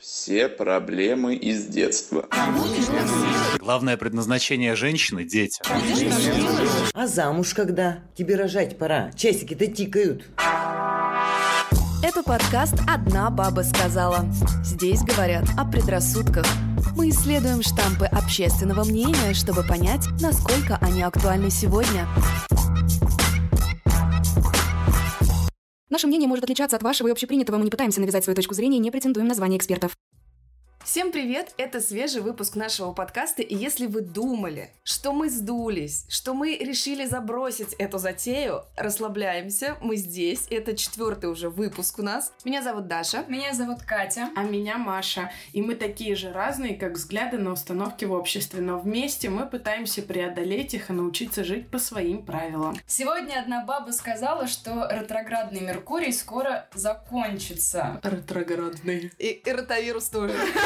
Все проблемы из детства. Главное предназначение женщины – дети. А замуж когда? Тебе рожать пора. Часики-то тикают. Это подкаст «Одна баба сказала». Здесь говорят о предрассудках. Мы исследуем штампы общественного мнения, чтобы понять, насколько они актуальны сегодня. Наше мнение может отличаться от вашего и общепринятого. Мы не пытаемся навязать свою точку зрения и не претендуем на звание экспертов. Всем привет! Это свежий выпуск нашего подкаста, и если вы думали, что мы сдулись, что мы решили забросить эту затею, расслабляемся, мы здесь, это четвертый уже выпуск у нас. Меня зовут Даша. Меня зовут Катя. А меня Маша. И мы такие же разные, как взгляды на установки в обществе, но вместе мы пытаемся преодолеть их и научиться жить по своим правилам. Сегодня одна баба сказала, что ретроградный Меркурий скоро закончится. Ретроградный. И, и ротавирус тоже.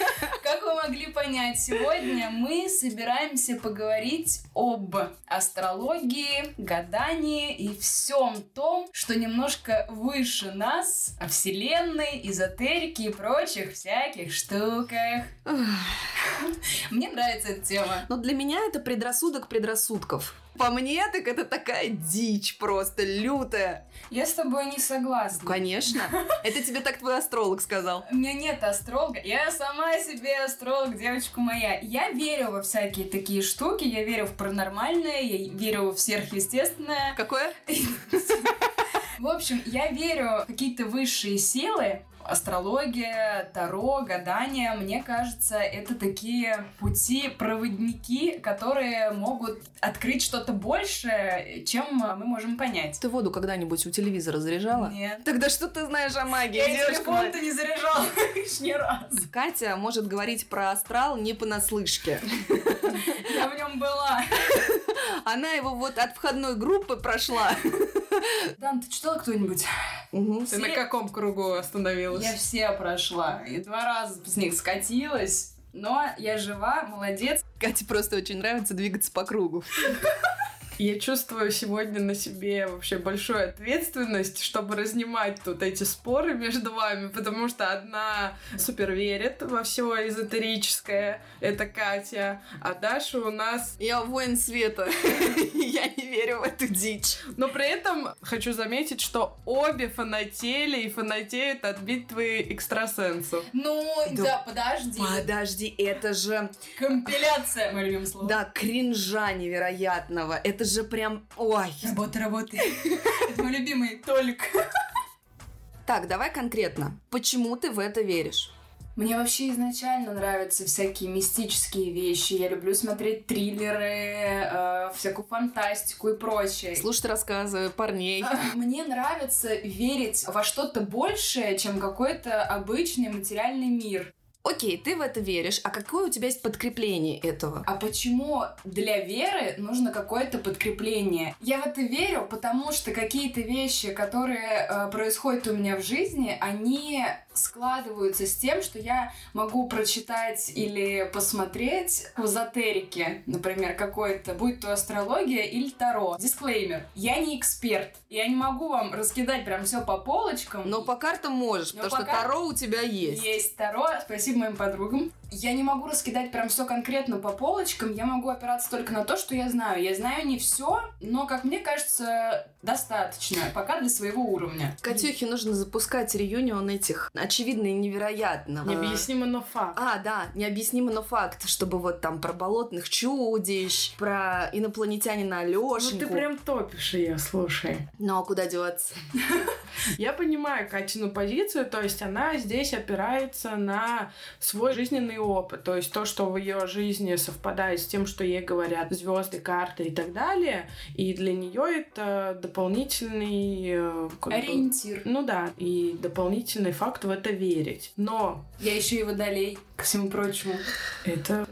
Как вы могли понять, сегодня мы собираемся поговорить об астрологии, гадании и всем том, что немножко выше нас, о вселенной, эзотерике и прочих всяких штуках. Мне нравится эта тема. Но для меня это предрассудок предрассудков. По мне, так это такая дичь просто лютая. Я с тобой не согласна. Конечно. Это тебе так твой астролог сказал. У меня нет астролога. Я сама себе астролог, девочка моя. Я верю во всякие такие штуки. Я верю в паранормальное, я верю в сверхъестественное. Какое? В общем, я верю в какие-то высшие силы, астрология, таро, гадание, мне кажется, это такие пути-проводники, которые могут открыть что-то большее, чем мы можем понять. Ты воду когда-нибудь у телевизора заряжала? Нет. Тогда что ты знаешь о магии, Я телефон-то не заряжала ни разу. Катя может говорить про астрал не понаслышке. Я в нем была. Она его вот от входной группы прошла. Дан, ты читала кто-нибудь? Мгм. Ты на каком кругу остановилась? Я все прошла. И два раза с них скатилась. Но я жива, молодец. Кате просто очень нравится двигаться по кругу. Я чувствую сегодня на себе вообще большую ответственность, чтобы разнимать тут эти споры между вами, потому что одна супер верит во все эзотерическое, это Катя, а Даша у нас... Я воин света. Я не верю в эту дичь. Но при этом хочу заметить, что обе фанатели и фанатеют от битвы экстрасенсу. Ну, Да. да, подожди. Подожди, это же... Компиляция, мое любимое слово. Да, кринжа невероятного. Это же прям... Ой. Работа, работа. Это мой любимый Толик. Так, давай конкретно. Почему ты в это веришь? Мне вообще изначально нравятся всякие мистические вещи. Я люблю смотреть триллеры, э, всякую фантастику и прочее. Слушать рассказы парней. Мне нравится верить во что-то большее, чем какой-то обычный материальный мир. Окей, ты в это веришь, а какое у тебя есть подкрепление этого? А почему для веры нужно какое-то подкрепление? Я в это верю, потому что какие-то вещи, которые э, происходят у меня в жизни, они складываются с тем, что я могу прочитать или посмотреть в эзотерике, например, какой-то, будь то астрология или таро. Дисклеймер. Я не эксперт. Я не могу вам раскидать прям все по полочкам. Но по картам можешь, Но потому что пока- Таро у тебя есть. Есть Таро, спасибо моим подругам. Я не могу раскидать прям все конкретно по полочкам, я могу опираться только на то, что я знаю. Я знаю не все, но, как мне кажется, достаточно, пока для своего уровня. Катюхе нужно запускать реюнион этих очевидно и невероятно. Необъяснимо, но факт. А, да, необъяснимо, но факт, чтобы вот там про болотных чудищ, про инопланетянина Ну Алешеньку. ты прям топишь ее, слушай. Ну а куда деваться? Я понимаю Катину позицию, то есть она здесь опирается на свой жизненный опыт, то есть то, что в ее жизни совпадает с тем, что ей говорят звезды, карты и так далее, и для нее это дополнительный э, бы, Ориентир. Ну да, и дополнительный факт в это верить. Но Я еще и водолей, ко всему прочему. это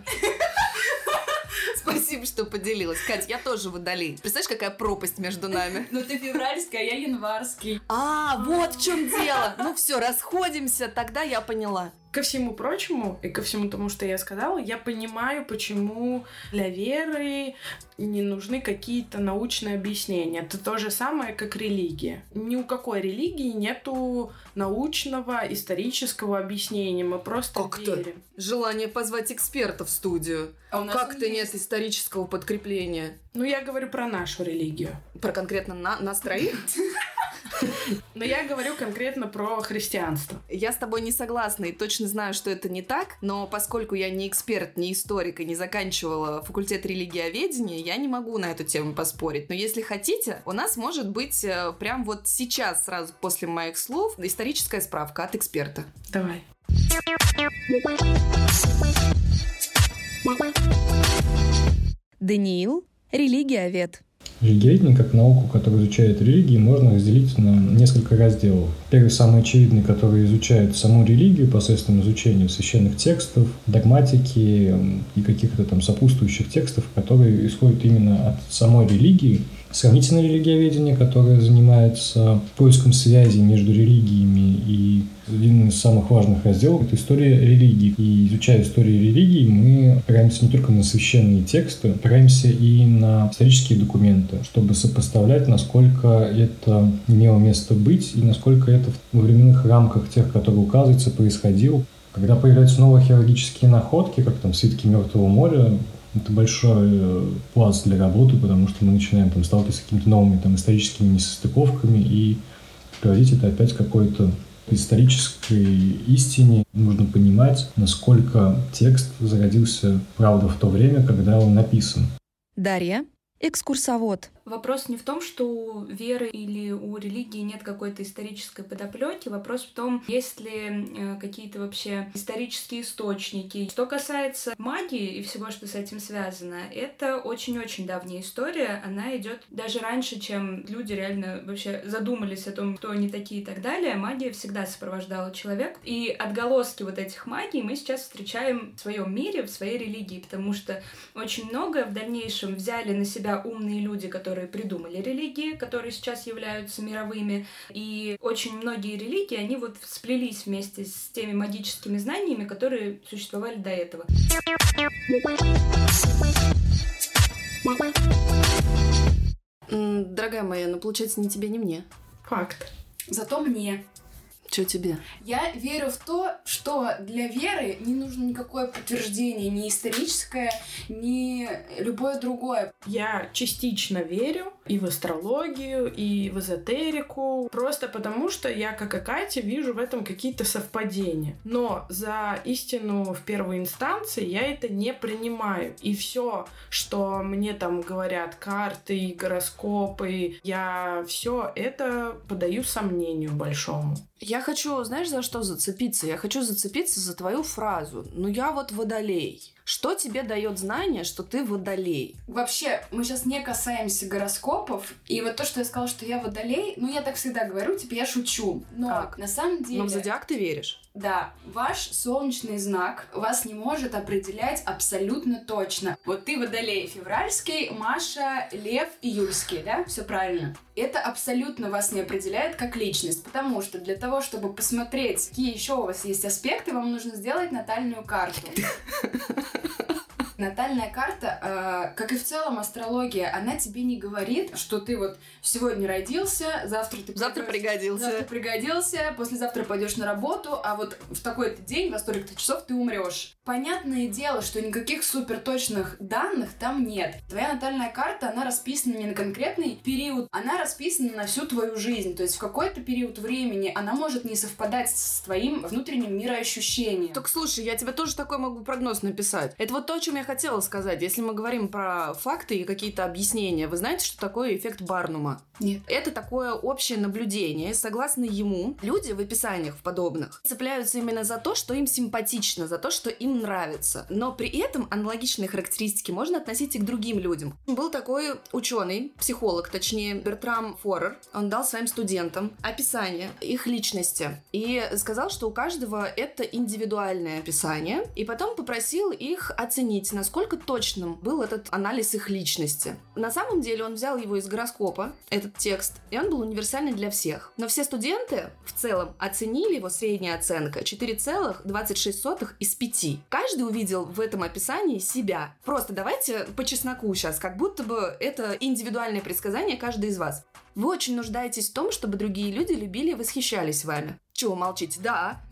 Спасибо, что поделилась. Кать, я тоже водолей. Представляешь, какая пропасть между нами? Ну ты февральский, а я январский. А, вот в чем дело. Ну все, расходимся, тогда я поняла. Ко всему прочему и ко всему тому, что я сказала, я понимаю, почему для веры не нужны какие-то научные объяснения. Это то же самое, как религия. Ни у какой религии нету научного, исторического объяснения. Мы просто Как верим. Желание позвать экспертов в студию. А Как-то он нет есть. исторического подкрепления. Ну, я говорю про нашу религию. Про конкретно на, нас троих? Но я говорю конкретно про христианство. Я с тобой не согласна и точно знаю, что это не так, но поскольку я не эксперт, не историк и не заканчивала факультет религиоведения, я не могу на эту тему поспорить. Но если хотите, у нас может быть э, прям вот сейчас, сразу после моих слов, историческая справка от эксперта. Давай. Даниил – религиовед. Религиоведение, как науку, которая изучает религии, можно разделить на несколько разделов. Первый, самый очевидный, который изучает саму религию посредством изучения священных текстов, догматики и каких-то там сопутствующих текстов, которые исходят именно от самой религии. Сравнительное религиоведение, которое занимается поиском связи между религиями и один из самых важных разделов – это история религии. И изучая историю религии, мы опираемся не только на священные тексты, опираемся и на исторические документы, чтобы сопоставлять, насколько это имело место быть и насколько это во временных рамках тех, которые указываются, происходило. Когда появляются новые археологические находки, как там свитки Мертвого моря, это большой э, пласт для работы, потому что мы начинаем там сталкиваться с какими-то новыми там историческими несостыковками и приводить это опять к какой-то исторической истине. Нужно понимать, насколько текст зародился, правда, в то время, когда он написан. Дарья – экскурсовод. Вопрос не в том, что у веры или у религии нет какой-то исторической подоплеки. Вопрос в том, есть ли э, какие-то вообще исторические источники. Что касается магии и всего, что с этим связано, это очень-очень давняя история. Она идет даже раньше, чем люди реально вообще задумались о том, кто они такие и так далее. Магия всегда сопровождала человека. И отголоски вот этих магий мы сейчас встречаем в своем мире, в своей религии, потому что очень многое в дальнейшем взяли на себя умные люди, которые придумали религии, которые сейчас являются мировыми. И очень многие религии, они вот сплелись вместе с теми магическими знаниями, которые существовали до этого. Дорогая моя, ну получается ни тебе, ни мне. Факт. Зато мне. Че тебе? Я верю в то, что для веры не нужно никакое подтверждение, ни историческое, ни любое другое. Я частично верю и в астрологию, и в эзотерику, просто потому что я, как и Катя, вижу в этом какие-то совпадения. Но за истину в первой инстанции я это не принимаю. И все, что мне там говорят карты, гороскопы, я все это подаю сомнению большому. Я хочу, знаешь, за что зацепиться? Я хочу зацепиться за твою фразу. Ну я вот водолей. Что тебе дает знание, что ты водолей? Вообще, мы сейчас не касаемся гороскопов. И вот то, что я сказала, что я водолей, ну, я так всегда говорю, типа, я шучу. Но Так. на самом деле... Но в зодиак ты веришь? Да, ваш солнечный знак вас не может определять абсолютно точно. Вот ты водолей февральский, Маша лев июльский, да? Все правильно. Это абсолютно вас не определяет как личность, потому что для того, чтобы посмотреть, какие еще у вас есть аспекты, вам нужно сделать натальную карту. Натальная карта, э, как и в целом астрология, она тебе не говорит, что ты вот сегодня родился, завтра ты Завтра пригодился. Завтра пригодился, послезавтра пойдешь на работу, а вот в такой-то день, во столько-то часов ты умрешь. Понятное дело, что никаких супер точных данных там нет. Твоя натальная карта, она расписана не на конкретный период, она расписана на всю твою жизнь. То есть в какой-то период времени она может не совпадать с твоим внутренним мироощущением. Так слушай, я тебе тоже такой могу прогноз написать. Это вот то, о чем я хотела сказать. Если мы говорим про факты и какие-то объяснения, вы знаете, что такое эффект Барнума? Нет. Это такое общее наблюдение. Согласно ему, люди в описаниях в подобных цепляются именно за то, что им симпатично, за то, что им нравится. Но при этом аналогичные характеристики можно относить и к другим людям. Был такой ученый, психолог, точнее, Бертрам Форер. Он дал своим студентам описание их личности и сказал, что у каждого это индивидуальное описание. И потом попросил их оценить, насколько точным был этот анализ их личности. На самом деле он взял его из гороскопа, этот текст, и он был универсальный для всех. Но все студенты в целом оценили его средняя оценка 4,26 из 5. Каждый увидел в этом описании себя. Просто давайте по чесноку сейчас, как будто бы это индивидуальное предсказание каждой из вас. Вы очень нуждаетесь в том, чтобы другие люди любили и восхищались вами. Чего молчите? Да.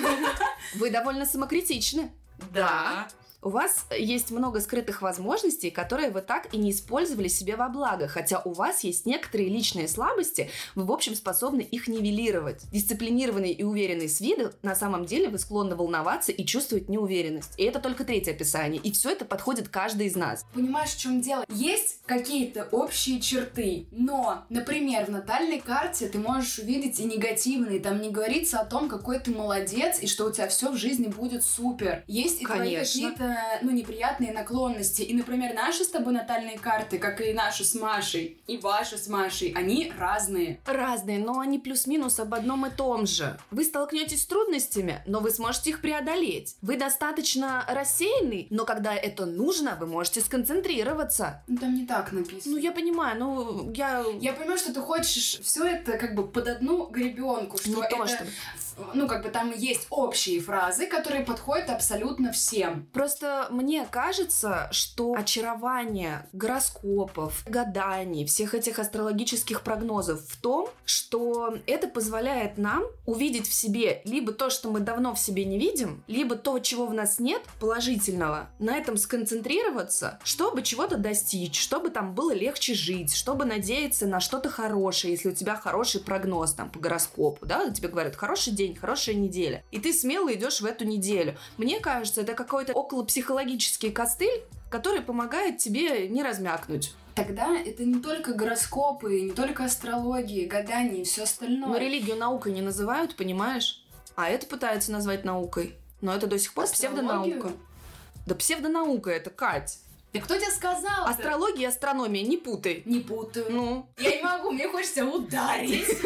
Вы довольно самокритичны. Да. У вас есть много скрытых возможностей, которые вы так и не использовали себе во благо, хотя у вас есть некоторые личные слабости, вы, в общем, способны их нивелировать. Дисциплинированный и уверенный с виду, на самом деле вы склонны волноваться и чувствовать неуверенность. И это только третье описание. И все это подходит каждый из нас. Понимаешь, в чем дело? Есть какие-то общие черты, но, например, в натальной карте ты можешь увидеть и негативные, там не говорится о том, какой ты молодец и что у тебя все в жизни будет супер. Есть и твои какие-то ну, неприятные наклонности. И, например, наши с тобой натальные карты, как и наши с Машей, и ваши с Машей, они разные. Разные, но они плюс-минус об одном и том же. Вы столкнетесь с трудностями, но вы сможете их преодолеть. Вы достаточно рассеянный, но когда это нужно, вы можете сконцентрироваться. Ну, там не так написано. Ну, я понимаю, ну, я... Я понимаю, что ты хочешь все это как бы под одну гребенку, что не это... то, что ну, как бы там есть общие фразы, которые подходят абсолютно всем. Просто мне кажется, что очарование гороскопов, гаданий, всех этих астрологических прогнозов в том, что это позволяет нам увидеть в себе либо то, что мы давно в себе не видим, либо то, чего в нас нет, положительного, на этом сконцентрироваться, чтобы чего-то достичь, чтобы там было легче жить, чтобы надеяться на что-то хорошее, если у тебя хороший прогноз там по гороскопу, да, тебе говорят, хороший день, день, хорошая неделя. И ты смело идешь в эту неделю. Мне кажется, это какой-то около психологический костыль, который помогает тебе не размякнуть. Тогда это не только гороскопы, не только астрологии, гадания и все остальное. Но религию наукой не называют, понимаешь? А это пытаются назвать наукой. Но это до сих пор Астрологию? псевдонаука. Да псевдонаука это, Кать. Да кто тебе сказал? Астрология и астрономия, не путай. Не путаю. Ну, Я не могу, мне хочется ударить.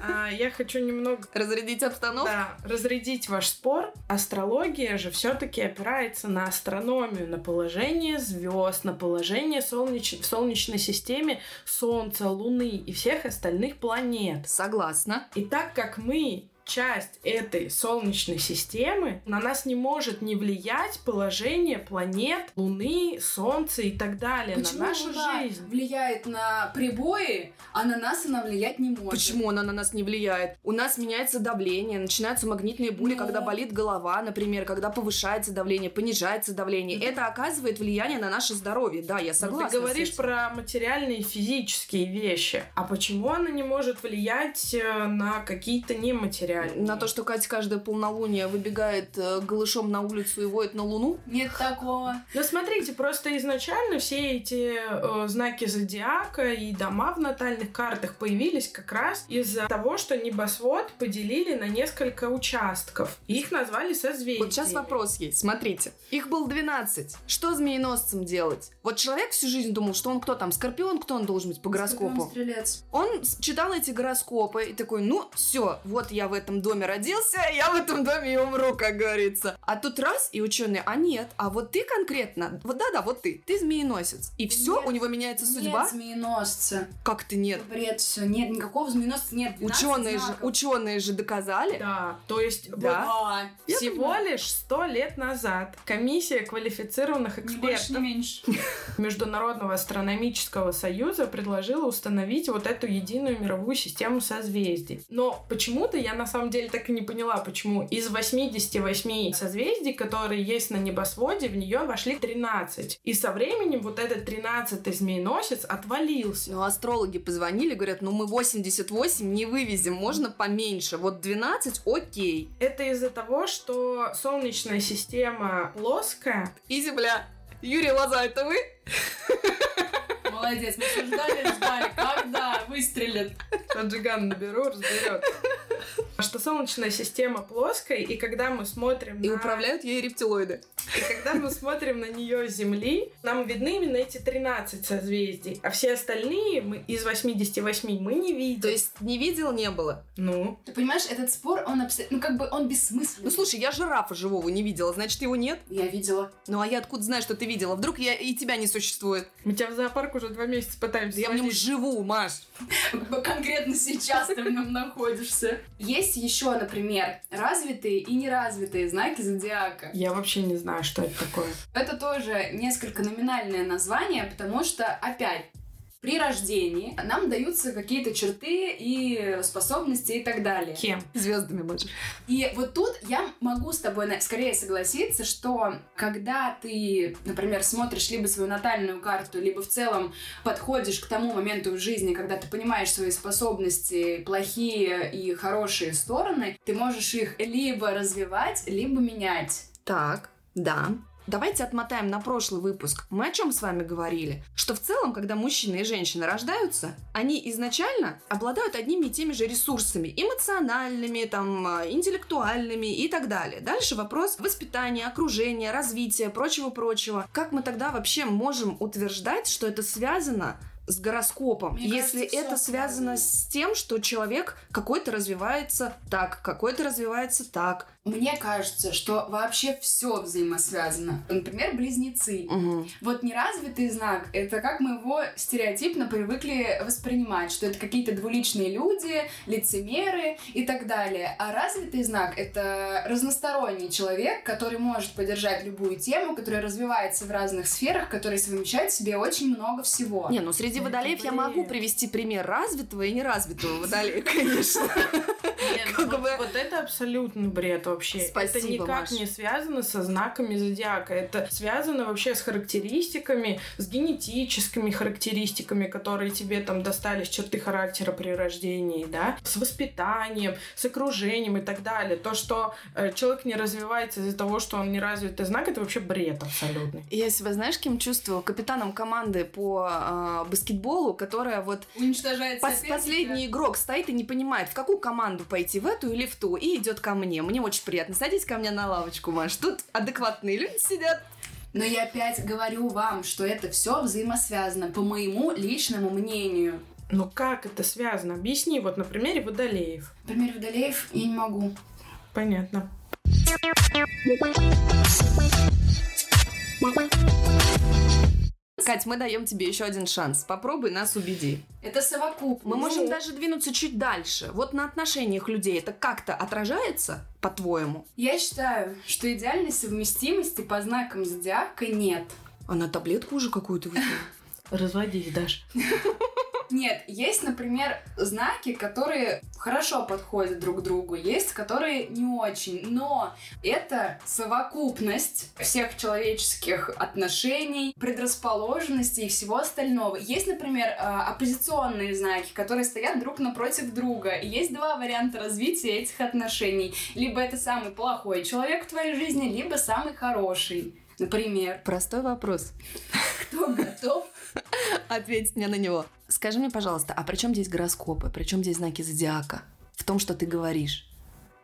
А, я хочу немного разрядить обстановку. да, разрядить ваш спор. Астрология же все-таки опирается на астрономию, на положение звезд, на положение солнеч... в Солнечной системе Солнца, Луны и всех остальных планет. Согласна. И так как мы часть этой Солнечной системы, на нас не может не влиять положение планет, Луны, Солнца и так далее, Почему на нашу Луна жизнь. влияет на прибои, а на нас она влиять не может? Почему она на нас не влияет? У нас меняется давление, начинаются магнитные були, Ну. когда болит голова, например, когда повышается давление, понижается давление. Это оказывает влияние на наше здоровье. Да, я Но согласна. ты говоришь с этим. про материальные и физические вещи. А почему она не может влиять э, на какие-то нематериальные? На то, что Катя каждое полнолуние выбегает э, голышом на улицу и воет на луну? Нет такого. Ну, смотрите, просто изначально все эти э, знаки зодиака и дома в натальных картах появились как раз из-за того, что небосвод поделили на несколько участков. И их назвали созвездиями. Вот сейчас вопрос есть. Смотрите. Их было 12. Что змееносцем делать? Вот человек всю жизнь думал, что он кто там, скорпион, кто он должен быть по гороскопу? Скорпион, Стрелец. Он читал эти гороскопы и такой, ну, все, вот я в этом доме родился, я в этом доме и умру, как говорится. А тут раз, и ученые, а нет, а вот ты конкретно, вот да-да, вот ты, ты змееносец. И все, Нет, у него меняется судьба? Нет змееносца. Как ты нет? Бред все. Нет, никакого змееносца нет. 12 Ученые же, ученые же доказали. Да, то есть Да. Я Всего понимаю. лишь сто лет назад комиссия квалифицированных Ни больше, экспертов ни меньше. Международного астрономического союза предложила установить вот эту единую мировую систему созвездий. Но почему-то я на самом деле так и не поняла, почему из 88 созвездий, которые есть на небосводе, в нее вошли 13. И со временем вот этот 13 змееносец отвалился. Ну, астрологи позвонили, говорят, ну мы 88 не вывезем, можно поменьше. Вот 12, окей. Это из-за того, что Солнечная система плоская, И Земля. Юрий Лоза, это вы? Молодец, мы все ждали, ждали. Когда выстрелит? Таджиган наберу, разберет. Что Солнечная система плоская, и когда мы смотрим И на... управляют ей рептилоиды. И когда мы смотрим на нее с Земли, нам видны именно эти 13 созвездий, а все остальные мы из 88 мы не видим. То есть не видел, не было. Ну, Ты понимаешь, этот спор, он абсолютно, ну как бы он бессмысленный. Ну слушай, я жирафа живого не видела, значит его нет. Я видела. Ну а я откуда знаю, что ты видела? Вдруг я и тебя не существует? мы тебя в зоопарк уже два месяца пытаемся Я в нем живу, Маш. Конкретно сейчас ты в нем находишься. Есть еще, например, развитые и неразвитые знаки зодиака. Я вообще не знаю, что это такое. Это тоже несколько номинальное название, потому что, опять, при рождении нам даются какие-то черты и способности и так далее. Кем? Звездами, Маш. И вот тут я могу с тобой скорее согласиться, что когда ты, например, смотришь либо свою натальную карту, либо в целом подходишь к тому моменту в жизни, когда ты понимаешь свои способности, плохие и хорошие стороны, ты можешь их либо развивать, либо менять. Так, да. Давайте отмотаем на прошлый выпуск. Мы о чем с вами говорили? Что в целом, когда мужчина и женщина рождаются, они изначально обладают одними и теми же ресурсами. Эмоциональными, там, э, интеллектуальными и так далее. Дальше вопрос воспитания, окружения, развития, прочего-прочего. Как мы тогда вообще можем утверждать, что это связано с гороскопом, Мне если кажется, это связано связано. с тем, что человек какой-то развивается так, какой-то развивается так. Мне кажется, что вообще все взаимосвязано. Например, близнецы. Мгм. Вот неразвитый знак — это как мы его стереотипно привыкли воспринимать, что это какие-то двуличные люди, лицемеры и так далее. А развитый знак — это разносторонний человек, который может поддержать любую тему, который развивается в разных сферах, который совмещает в себе очень много всего. Не, ну среди Это водолеев я могу привести пример развитого и неразвитого водолея, конечно. Нет, Как вот, бы- вот это абсолютно бред вообще. это Спасибо, никак Маш. не связано со знаками зодиака. Это связано вообще с характеристиками, с генетическими характеристиками, которые тебе там достались черты характера при рождении, да, с воспитанием, с окружением и так далее. То, что э, человек не развивается из-за того, что он не развитый знак, это вообще бред абсолютный. Я себя, знаешь, кем чувствую? Капитаном команды по э, баскетболу, которая вот Уничтожает пос- последний игрок стоит и не понимает, в какую команду пойти, в эту или в ту, и идет ко мне. Мне очень приятно. Садись ко мне на лавочку, Маш. Тут адекватные люди сидят. Но я опять говорю вам, что это все взаимосвязано, по моему личному мнению. Но как это связано? Объясни, вот на примере водолеев. Например, Водолеев я не могу. Понятно. Кать, мы даем тебе еще один шанс. Попробуй нас убеди. Это совокупность. Мы можем Ну, даже двинуться чуть дальше. Вот на отношениях людей это как-то отражается, по-твоему? Я считаю, что идеальной совместимости по знакам зодиака нет. Она таблетку уже какую-то выпила. Разводись, Даш. Нет, есть, например, знаки, которые хорошо подходят друг другу, есть, которые не очень, но это совокупность всех человеческих отношений, предрасположенностей и всего остального. Есть, например, э, оппозиционные знаки, которые стоят друг напротив друга, и есть два варианта развития этих отношений. Либо это самый плохой человек в твоей жизни, либо самый хороший. Например, Простой вопрос. кто готов Ответить мне на него. Скажи мне, пожалуйста, а при чем здесь гороскопы? При чем здесь знаки зодиака? В том, что ты говоришь.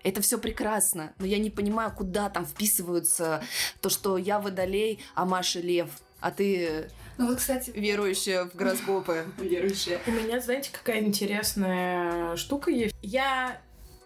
Это все прекрасно, но я не понимаю, куда там вписываются то, что я водолей, а Маша лев, а ты Ну вот, кстати, верующая в гороскопы. верующие. У меня, знаете, какая интересная штука есть. Я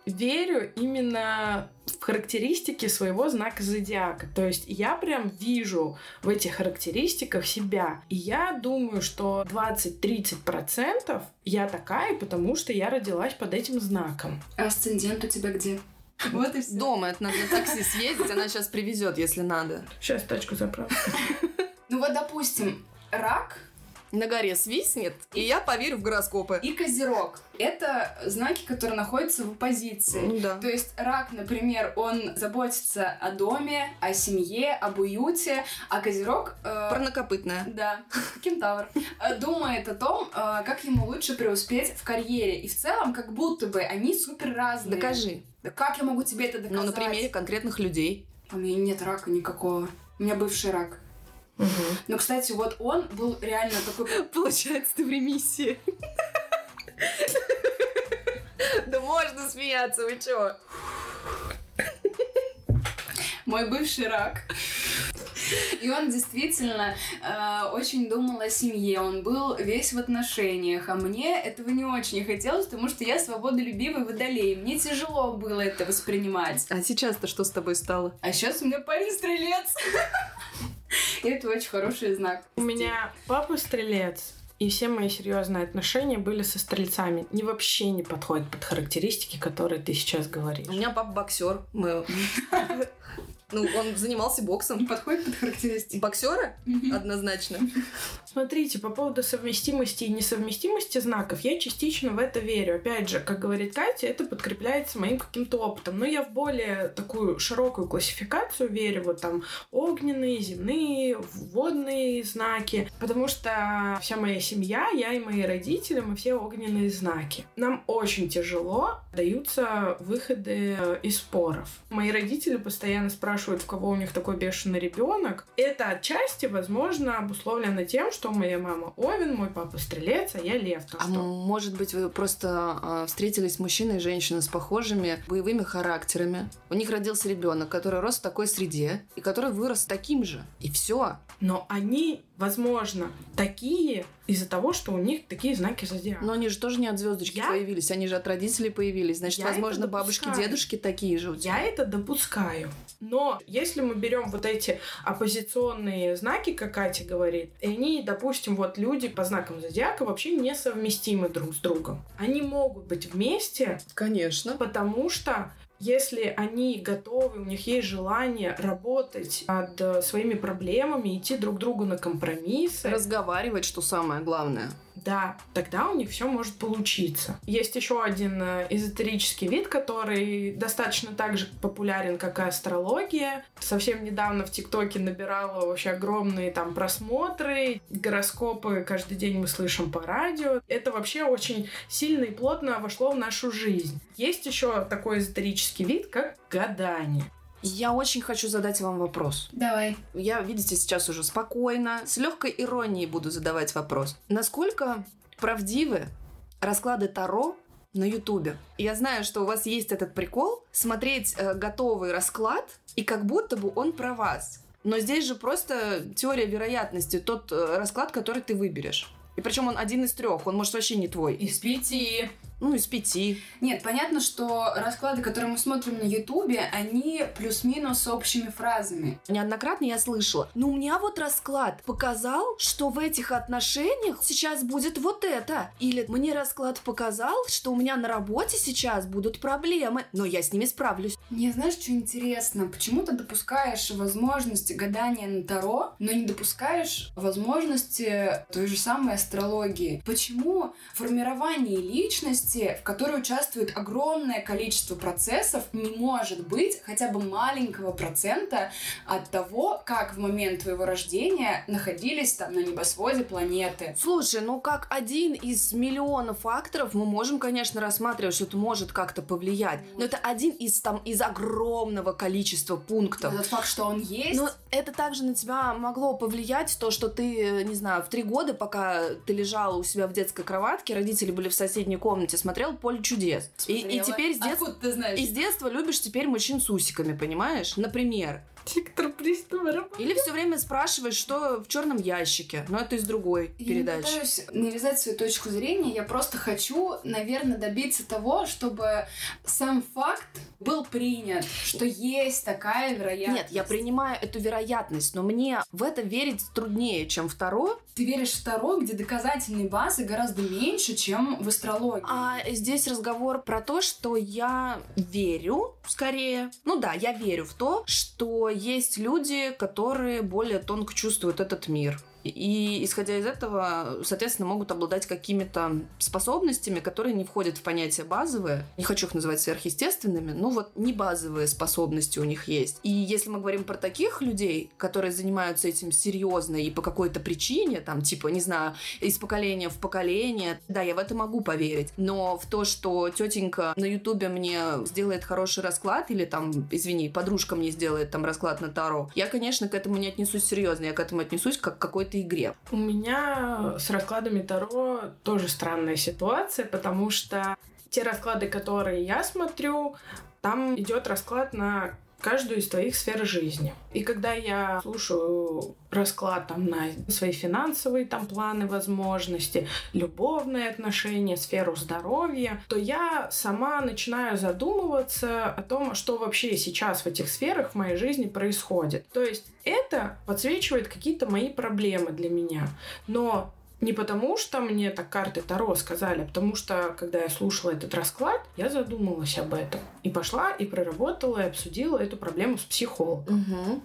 верю именно в характеристики своего знака зодиака. То есть я прям вижу в этих характеристиках себя. И я думаю, что 20-30% я такая, потому что я родилась под этим знаком. А Асцендент у тебя где? Вот и все. Дома это надо на такси съездить, она сейчас привезет, если надо. Сейчас тачку заправлю. Ну вот, допустим, рак На горе свистнет, и я поверю в гороскопы. и козерог. Это знаки, которые находятся в оппозиции. Ну да. То есть рак, например, он заботится о доме, о семье, об уюте, а козерог... э, Парнокопытная. Да, кентавр. Э, Думает о том, э, как ему лучше преуспеть в карьере. И в целом, как будто бы они супер разные. Докажи. Да как я могу тебе это доказать? Ну, на примере конкретных людей. У меня нет рака никакого. У меня бывший рак. Но, кстати, вот он был реально такой... Получается, ты в ремиссии. Да можно смеяться, вы чё? Мой бывший рак. И он действительно э, очень думал о семье, он был весь в отношениях, а мне этого не очень хотелось, потому что я свободолюбивый водолей, мне тяжело было это воспринимать. А сейчас-то что с тобой стало? А сейчас у меня парень стрелец. И это очень хороший знак. У меня папа стрелец, и все мои серьезные отношения были со стрельцами. Не вообще не подходят под характеристики, которые ты сейчас говоришь. У меня папа боксер. Мы... Ну, он занимался боксом. Подходит под характеристики. Боксера? Однозначно. Смотрите, по поводу совместимости и несовместимости знаков, я частично в это верю. Опять же, как говорит Катя, это подкрепляется моим каким-то опытом. Но я в более такую широкую классификацию верю. Вот там огненные, земные, водные знаки. Потому что вся моя семья, я и мои родители, мы все огненные знаки. Нам очень тяжело даются выходы э, из споров. Мои родители постоянно спрашивают, в кого у них такой бешеный ребенок. Это отчасти, возможно, обусловлено тем, что моя мама Овен, мой папа Стрелец, а я Лев. А может быть, вы просто э, встретились мужчина и женщина с похожими боевыми характерами. У них родился ребенок, который рос в такой среде и который вырос таким же. И все. Но они, возможно, такие из-за того, что у них такие знаки зодиака. Но они же тоже не от звездочки я... появились, они же от родителей появились. Значит, я возможно, бабушки, дедушки такие же у тебя. Я это допускаю. Но если мы берем вот эти оппозиционные знаки, как Катя говорит, и они, допустим, вот люди по знакам зодиака вообще несовместимы друг с другом. Они могут быть вместе. Конечно. Потому что если они готовы, у них есть желание работать над своими проблемами, идти друг другу на компромиссы. Разговаривать, что самое главное. Да, тогда у них все может получиться. Есть еще один э, эзотерический вид, который достаточно так же популярен, как и астрология. Совсем недавно в ТикТоке набирала вообще огромные там просмотры, гороскопы каждый день мы слышим по радио. Это вообще очень сильно и плотно вошло в нашу жизнь. Есть еще такой эзотерический вид, как гадание. Я очень хочу задать вам вопрос. Давай. Я, видите, сейчас уже спокойно, с легкой иронией буду задавать вопрос. Насколько правдивы расклады Таро на Ютубе? Я знаю, что у вас есть этот прикол смотреть э, готовый расклад, и как будто бы он про вас. Но здесь же просто теория вероятности, тот э, расклад, который ты выберешь. И причем он один из трех, он может вообще не твой. Из пяти. Ну, из пяти. Нет, понятно, что расклады, которые мы смотрим на Ютубе, они плюс-минус с общими фразами. Неоднократно я слышала, ну, у меня вот расклад показал, что в этих отношениях сейчас будет вот это. Или мне расклад показал, что у меня на работе сейчас будут проблемы, но я с ними справлюсь. Мне знаешь, что интересно? Почему ты допускаешь возможности гадания на Таро, но не допускаешь возможности той же самой астрологии? Почему формирование личности деятельности, в которой участвует огромное количество процессов, не может быть хотя бы маленького процента от того, как в момент твоего рождения находились там на небосводе планеты. Слушай, ну как один из миллионов факторов мы можем, конечно, рассматривать, что это может как-то повлиять, но это один из там из огромного количества пунктов. Этот факт, что он есть. Но это также на тебя могло повлиять то, что ты, не знаю, в три года, пока ты лежала у себя в детской кроватке, родители были в соседней комнате, смотрел «Поле чудес». И, и теперь с детства, ты знаешь? из детства любишь теперь мужчин с усиками, понимаешь? Например. Сектор приступа Или все время спрашиваешь, что в черном ящике. Но это из другой я передачи. Я пытаюсь навязать свою точку зрения. Я просто хочу, наверное, добиться того, чтобы сам факт был принят, что есть такая вероятность. Нет, я принимаю эту вероятность, но мне в это верить труднее, чем второе. Ты веришь в Таро, где доказательной базы гораздо меньше, чем в астрологии. А здесь разговор про то, что я верю, скорее. Ну да, я верю в то, что есть люди, которые более тонко чувствуют этот мир. И, исходя из этого, соответственно, могут обладать какими-то способностями, которые не входят в понятие базовые. Не хочу их называть сверхъестественными, но вот не базовые способности у них есть. И если мы говорим про таких людей, которые занимаются этим серьезно и по какой-то причине, там, типа, не знаю, из поколения в поколение, да, я в это могу поверить. Но в то, что тетенька на ютубе мне сделает хороший расклад, или там, извини, подружка мне сделает там расклад на Таро, я, конечно, к этому не отнесусь серьезно, я к этому отнесусь как к какой-то игре. У меня с раскладами Таро тоже странная ситуация, потому что те расклады, которые я смотрю, там идет расклад на каждую из твоих сфер жизни. И когда я слушаю расклад там на свои финансовые там планы, возможности, любовные отношения, сферу здоровья, то я сама начинаю задумываться о том, что вообще сейчас в этих сферах в моей жизни происходит. То есть это подсвечивает какие-то мои проблемы для меня. Но не потому, что мне так карты Таро сказали, а потому что, когда я слушала этот расклад, я задумалась об этом. И пошла, и проработала, и обсудила эту проблему с психологом. Угу.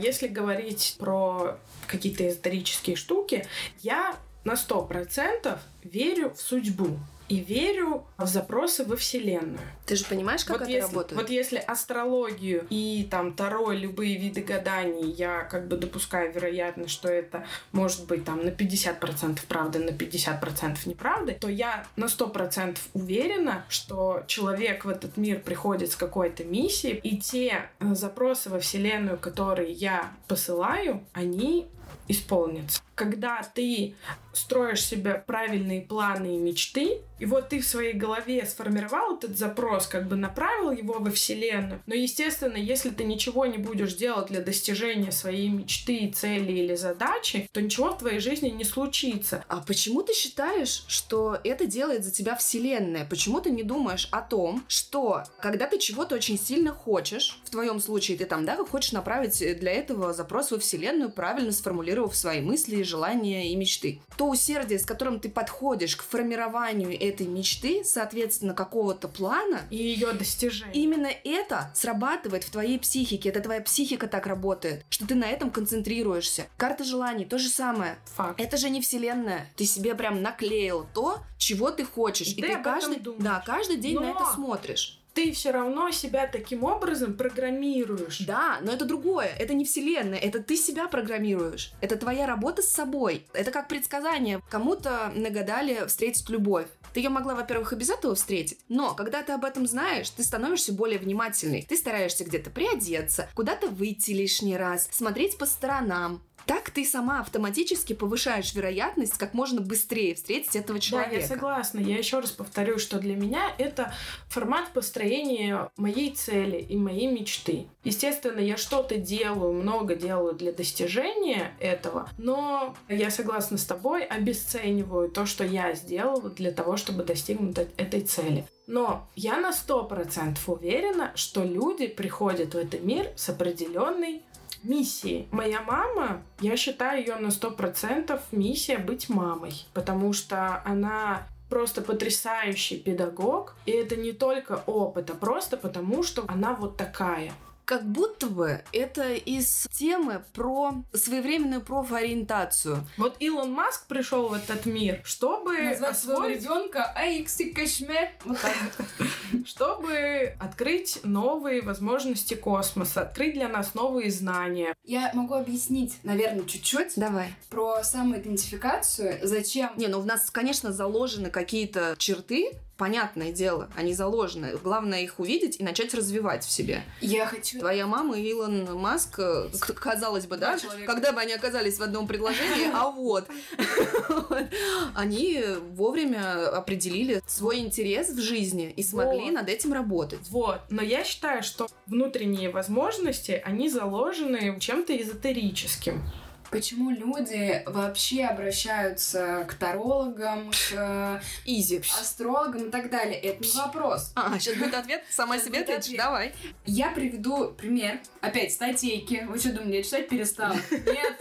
Если говорить про какие-то эзотерические штуки, я на сто процентов верю в судьбу и верю в запросы во Вселенную. Ты же понимаешь, как вот это если, работает? Вот если астрологию и там Таро, любые виды гаданий, я как бы допускаю вероятность, что это может быть там на 50% правда, на 50% неправды, то я на 100% уверена, что человек в этот мир приходит с какой-то миссией, и те э, запросы во Вселенную, которые я посылаю, они исполнится. Когда ты строишь себе правильные планы и мечты, и вот ты в своей голове сформировал этот запрос, как бы направил его во Вселенную, но, естественно, если ты ничего не будешь делать для достижения своей мечты, цели или задачи, то ничего в твоей жизни не случится. А почему ты считаешь, что это делает за тебя Вселенная? Почему ты не думаешь о том, что когда ты чего-то очень сильно хочешь, в твоем случае ты там, да, хочешь направить для этого запрос во Вселенную, правильно сформулировав свои мысли, желания и мечты, то усердие, с которым ты подходишь к формированию этой мечты, соответственно, какого-то плана. И ее достижения. Именно это срабатывает в твоей психике. Это твоя психика так работает, что ты на этом концентрируешься. Карта желаний то же самое. Факт. Это же не вселенная. Ты себе прям наклеил то, чего ты хочешь. И И, ты ты, каждый, да, каждый день на Но- это смотришь. Ты все равно себя таким образом программируешь. Да, но это другое. Это не вселенная. Это ты себя программируешь. Это твоя работа с собой. Это как предсказание. Кому-то нагадали встретить любовь. Ты ее могла, во-первых, и без этого встретить, но когда ты об этом знаешь, ты становишься более внимательной. Ты стараешься где-то приодеться, куда-то выйти лишний раз, смотреть по сторонам. Так ты сама автоматически повышаешь вероятность как можно быстрее встретить этого человека. Да, я согласна. Я еще раз повторю, что для меня это формат построения моей цели и моей мечты. Естественно, я что-то делаю, много делаю для достижения этого, но я согласна с тобой, обесцениваю то, что я сделала для того, чтобы достигнуть этой цели. Но я на сто процентов уверена, что люди приходят в этот мир с определенной миссией. Моя мама, я считаю ее на сто процентов миссия быть мамой, потому что она просто потрясающий педагог, и это не только опыт, а просто потому, что она вот такая. Как будто бы это из темы про своевременную профориентацию. Вот Илон Маск пришел в этот мир, чтобы Назвать своего освоить ребенка Айкси Кашме. Вот так вот. чтобы открыть новые возможности космоса, открыть для нас новые знания. Я могу объяснить, наверное, чуть-чуть Давай. про самоидентификацию. Зачем? Не, ну в нас, конечно, заложены какие-то черты, понятное дело, они заложены. Главное их увидеть и начать развивать в себе. Я хочу... Твоя мама и Илон Маск, э, казалось бы, да, Два человека. когда бы они оказались в одном предложении, а вот, они вовремя определили свой интерес в жизни и смогли над этим работать. Вот. Но я считаю, что внутренние возможности, они заложены чем-то эзотерическим. Почему люди вообще обращаются к тарологам, к Изи. астрологам и так далее? Это не вопрос. А, сейчас будет ответ? Сама Сейчас себе ответишь? ответ. Давай. Я приведу пример. Опять статейки. Вы что думали, я читать перестала? Нет.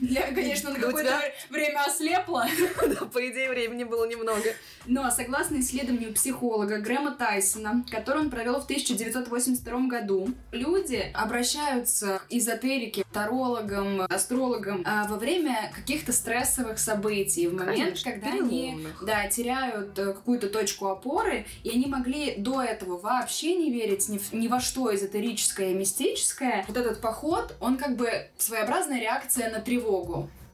Я, конечно, на какое-то тебя- время ослепла. Да, По идее, времени было немного. Но согласно исследованию психолога Грэма Тайсона, который он провел в 1982 году, люди обращаются к эзотерике, тарологам, астрологам а, во время каких-то стрессовых событий, в момент, Конечно, когда они да, теряют э, какую-то точку опоры, и они могли до этого вообще не верить ни, в- ни во что эзотерическое и мистическое. Вот этот поход, он как бы своеобразная реакция на тревогу.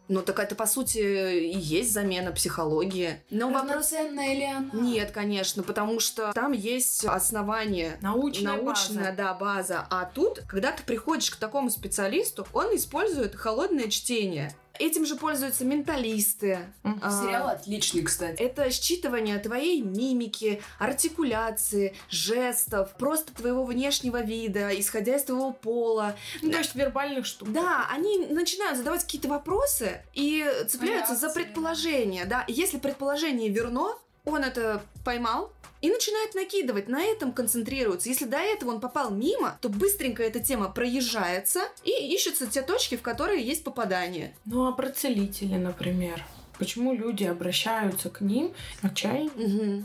Ну, так это, по сути, и есть замена психологии. Но вопрос... Равноценная ли она? Нет, конечно, потому что там есть основание Научная, научная, база. да, база. А тут, когда ты приходишь к такому специалисту, он использует холодное чтение. Этим же пользуются менталисты. А, Сериал отличный, кстати. Это считывание твоей мимики, артикуляции, жестов, просто твоего внешнего вида, исходя из твоего пола. Ну, то есть вербальных штук. Да, они начинают задавать какие-то вопросы и цепляются за Реакции. предположение. Да, если предположение верно, он это поймал, и начинает накидывать, на этом концентрируется. Если до этого он попал мимо, то быстренько эта тема проезжается и ищутся те точки, в которые есть попадание. Ну, а про целители, например. Почему люди обращаются к ним отчаяние?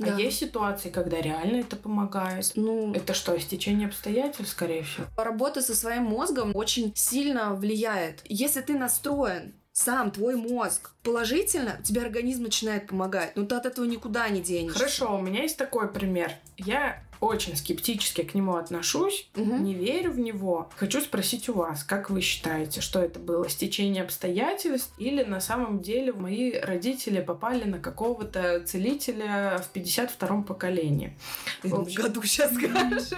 А Да. есть ситуации, когда реально это помогает. Ну, Это что, стечение обстоятельств, скорее всего? Работа со своим мозгом очень сильно влияет. Если ты настроен сам, твой мозг, положительно, тебе организм начинает помогать. Но ты от этого никуда не денешься. Хорошо, у меня есть такой пример. Я очень скептически к нему отношусь, Мгм. не верю в него. Хочу спросить у вас, как вы считаете, что это было? Стечение обстоятельств или на самом деле мои родители попали на какого-то целителя в 52-м поколении? В общем, году сейчас скажешь.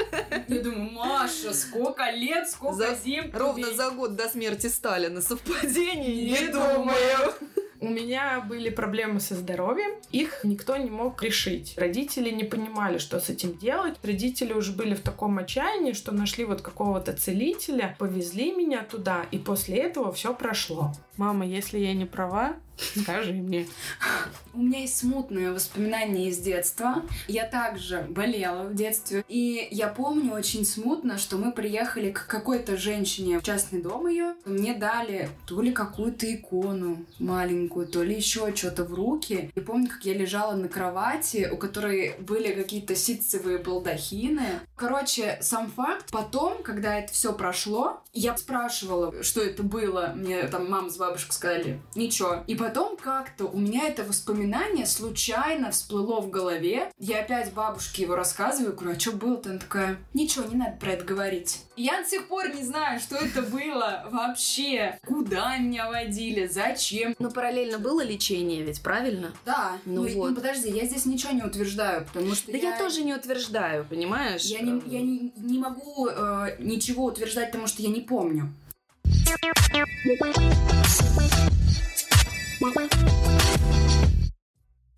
Я думаю, Маша, сколько лет, сколько За- зим. Ровно за год до смерти Сталина. Совпадение? Не думаю. У меня были проблемы со здоровьем, их никто не мог решить. Родители не понимали, что с этим делать. Родители уже были в таком отчаянии, что нашли вот какого-то целителя, повезли меня туда, и после этого все прошло. Мама, если я не права, скажи мне. У меня есть смутные воспоминания из детства. Я также болела в детстве. И я помню очень смутно, что мы приехали к какой-то женщине в частный дом ее. Мне дали то ли какую-то икону маленькую, то ли еще что-то в руки. И помню, как я лежала на кровати, у которой были какие-то ситцевые балдахины. Короче, сам факт, потом, когда это все прошло, я спрашивала, что это было. Мне там мама с бабушкой сказали, ничего. И потом как-то у меня это воспоминание случайно всплыло в голове. Я опять бабушке его рассказываю, говорю, а что было-то? Она такая, ничего, не надо про это говорить. И я до сих пор не знаю, что это было вообще. Куда меня водили, зачем. Но параллельно было лечение ведь, правильно? Да, Ну ну, вот. ну подожди, я здесь ничего не утверждаю, потому что Да я, тоже не утверждаю, понимаешь? Я не, я не, не могу э, ничего утверждать, потому что я не помню.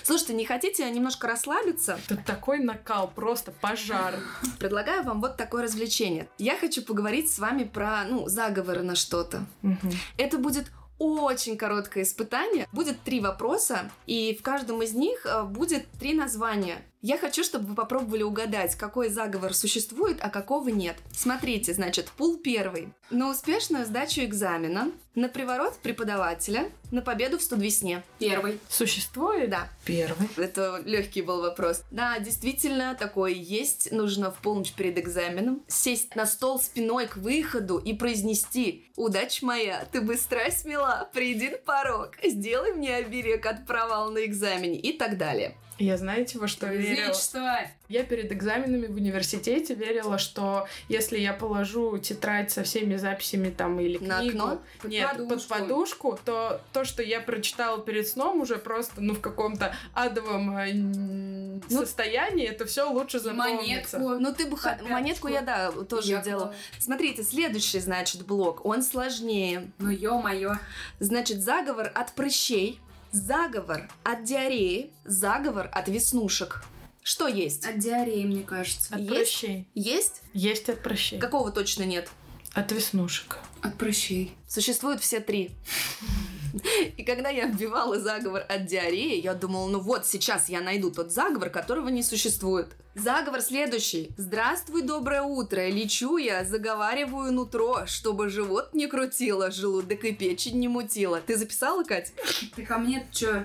Слушайте, не хотите немножко расслабиться? Тут такой накал, просто пожар. Предлагаю вам вот такое развлечение. Я хочу поговорить с вами про, ну, заговоры на что-то. Мгм. Это будет очень короткое испытание. Будет три вопроса, и в каждом из них э, будет три названия. Я хочу, чтобы вы попробовали угадать, какой заговор существует, а какого нет. Смотрите, значит, пул первый. На успешную сдачу экзамена, на приворот преподавателя, на победу в студвесне. Первый. Существует? Да, Первый. это легкий был вопрос. Да, действительно, такое есть. Нужно в полночь перед экзаменом сесть на стол спиной к выходу и произнести «Удача моя, ты быстра и смела, приди на порог, сделай мне оберег от провала на экзамене» и так далее. Я знаете, во что верила? Величество. Я перед экзаменами в университете верила, что если я положу тетрадь со всеми записями там или На книгу, окно? Под нет, подушку. под подушку, то то, что я прочитала перед сном, уже просто ну в каком-то адовом э, Ну, состоянии, это все лучше запомнится. Монетку. Ну ты бы... Опять Монетку я, да, тоже Я делала. клала. Смотрите, следующий, значит, блок. Он сложнее. Ну, ё-моё. Значит, заговор от прыщей, заговор от диареи, заговор от веснушек. Что есть? От диареи, мне кажется. От Есть? прыщей. Есть? Есть от прыщей. Какого точно нет? От веснушек. От прыщей. Существуют все три. И когда я вбивала заговор от диареи, я думала, ну вот, сейчас я найду тот заговор, которого не существует. Заговор следующий. Здравствуй, доброе утро. Лечу я, заговариваю нутро, чтобы живот не крутило, желудок и печень не мутило. Ты записала, Кать? Ты ко мне чё?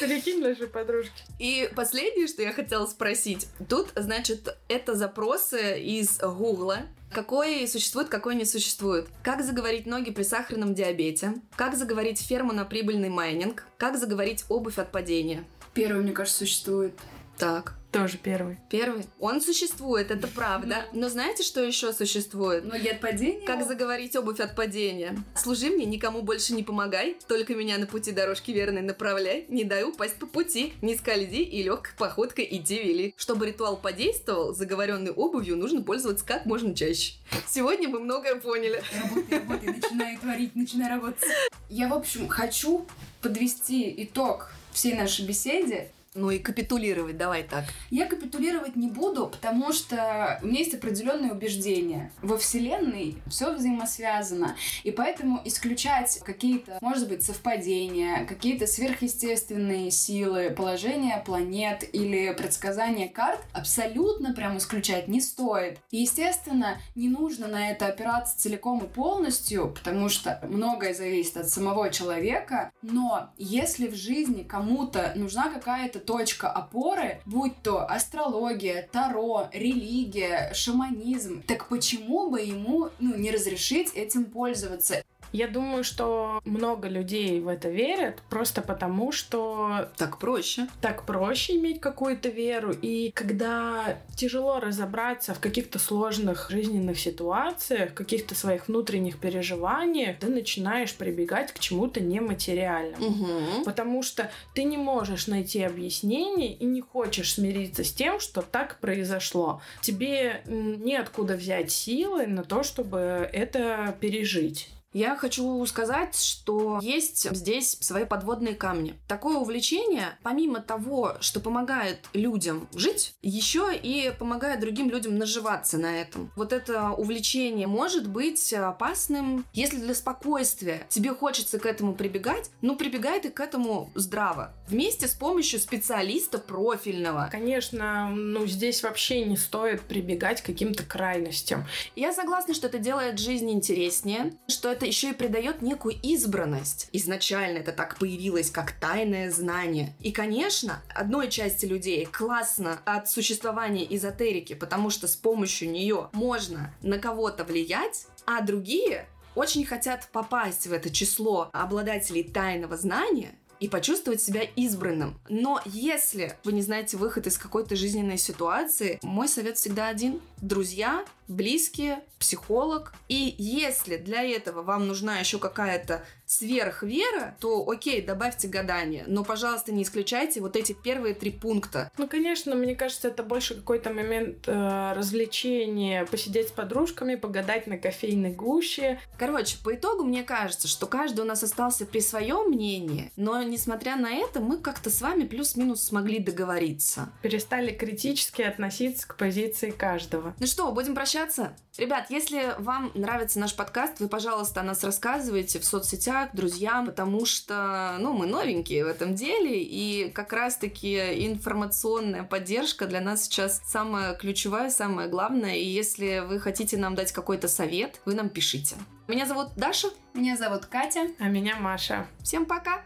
Перекинь нашей подружке. И последнее, что я хотела спросить. Тут, значит, это запросы из Гугла. Какой существует, какой не существует. Как заговорить ноги при сахарном диабете. Как заговорить ферму на прибыльный майнинг. Как заговорить обувь от падения. Первый, мне кажется, существует. Так. Тоже первый. Первый. Он существует, это правда. Но знаете, что еще существует? Ноги от падения? Как заговорить обувь от падения? Служи мне, никому больше не помогай, только меня на пути дорожки верной направляй, не дай упасть по пути, не скользи и легкой походкой иди вели. Чтобы ритуал подействовал, заговоренной обувью нужно пользоваться как можно чаще. Сегодня мы многое поняли. Работай, работай, начинай творить, начинай работать. Я, в общем, хочу подвести итог всей нашей беседе ну и капитулировать, давай так. Я капитулировать не буду, потому что у меня есть определенные убеждения. Во Вселенной все взаимосвязано, и поэтому исключать какие-то, может быть, совпадения, какие-то сверхъестественные силы, положения планет или предсказания карт абсолютно прям исключать не стоит. И, естественно, не нужно на это опираться целиком и полностью, потому что многое зависит от самого человека, но если в жизни кому-то нужна какая-то точка опоры, будь то астрология, таро, религия, шаманизм, так почему бы ему ну, не разрешить этим пользоваться? Я думаю, что много людей в это верят просто потому, что... Так проще. Так проще иметь какую-то веру. И когда тяжело разобраться в каких-то сложных жизненных ситуациях, каких-то своих внутренних переживаниях, ты начинаешь прибегать к чему-то нематериальному. Угу. Потому что ты не можешь найти объяснение и не хочешь смириться с тем, что так произошло. Тебе неоткуда взять силы на то, чтобы это пережить. Я хочу сказать, что есть здесь свои подводные камни. Такое увлечение, помимо того, что помогает людям жить, еще и помогает другим людям наживаться на этом. Вот это увлечение может быть опасным, если для спокойствия тебе хочется к этому прибегать, ну прибегай ты к этому здраво. Вместе с помощью специалиста профильного. Конечно, ну здесь вообще не стоит прибегать к каким-то крайностям. Я согласна, что это делает жизнь интереснее, что это это еще и придает некую избранность. Изначально это так появилось, как тайное знание. И, конечно, одной части людей классно от существования эзотерики, потому что с помощью нее можно на кого-то влиять, а другие очень хотят попасть в это число обладателей тайного знания, и почувствовать себя избранным. Но если вы не знаете выход из какой-то жизненной ситуации, мой совет всегда один. Друзья, близкие, психолог. И если для этого вам нужна еще какая-то сверхвера, то окей, добавьте гадание. Но, пожалуйста, не исключайте вот эти первые три пункта. Ну, конечно, мне кажется, это больше какой-то момент э, развлечения, посидеть с подружками, погадать на кофейной гуще. Короче, по итогу мне кажется, что каждый у нас остался при своем мнении, но, несмотря на это, мы как-то с вами плюс-минус смогли договориться. Перестали критически относиться к позиции каждого. Ну что, будем прощаться? Ребят, если вам нравится наш подкаст, вы, пожалуйста, о нас рассказывайте в соцсетях, друзьям, потому что, ну, мы новенькие в этом деле, и как раз-таки информационная поддержка для нас сейчас самая ключевая, самая главная, и если вы хотите нам дать какой-то совет, вы нам пишите. Меня зовут Даша. Меня зовут Катя. А меня Маша. Всем пока!